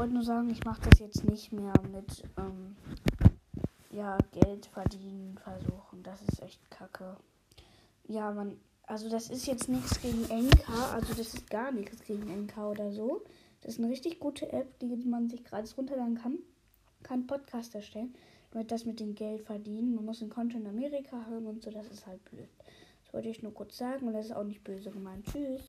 wollte nur sagen, ich mache das jetzt nicht mehr mit ähm, ja, Geld verdienen versuchen. Das ist echt kacke. Ja, man, also das ist jetzt nichts gegen NK, also das ist gar nichts gegen NK oder so. Das ist eine richtig gute App, die man sich gratis runterladen kann. Kann Podcast erstellen. Nur das mit dem Geld verdienen. Man muss ein Konto in Amerika haben und so, das ist halt blöd. Das wollte ich nur kurz sagen und das ist auch nicht böse gemeint. Tschüss.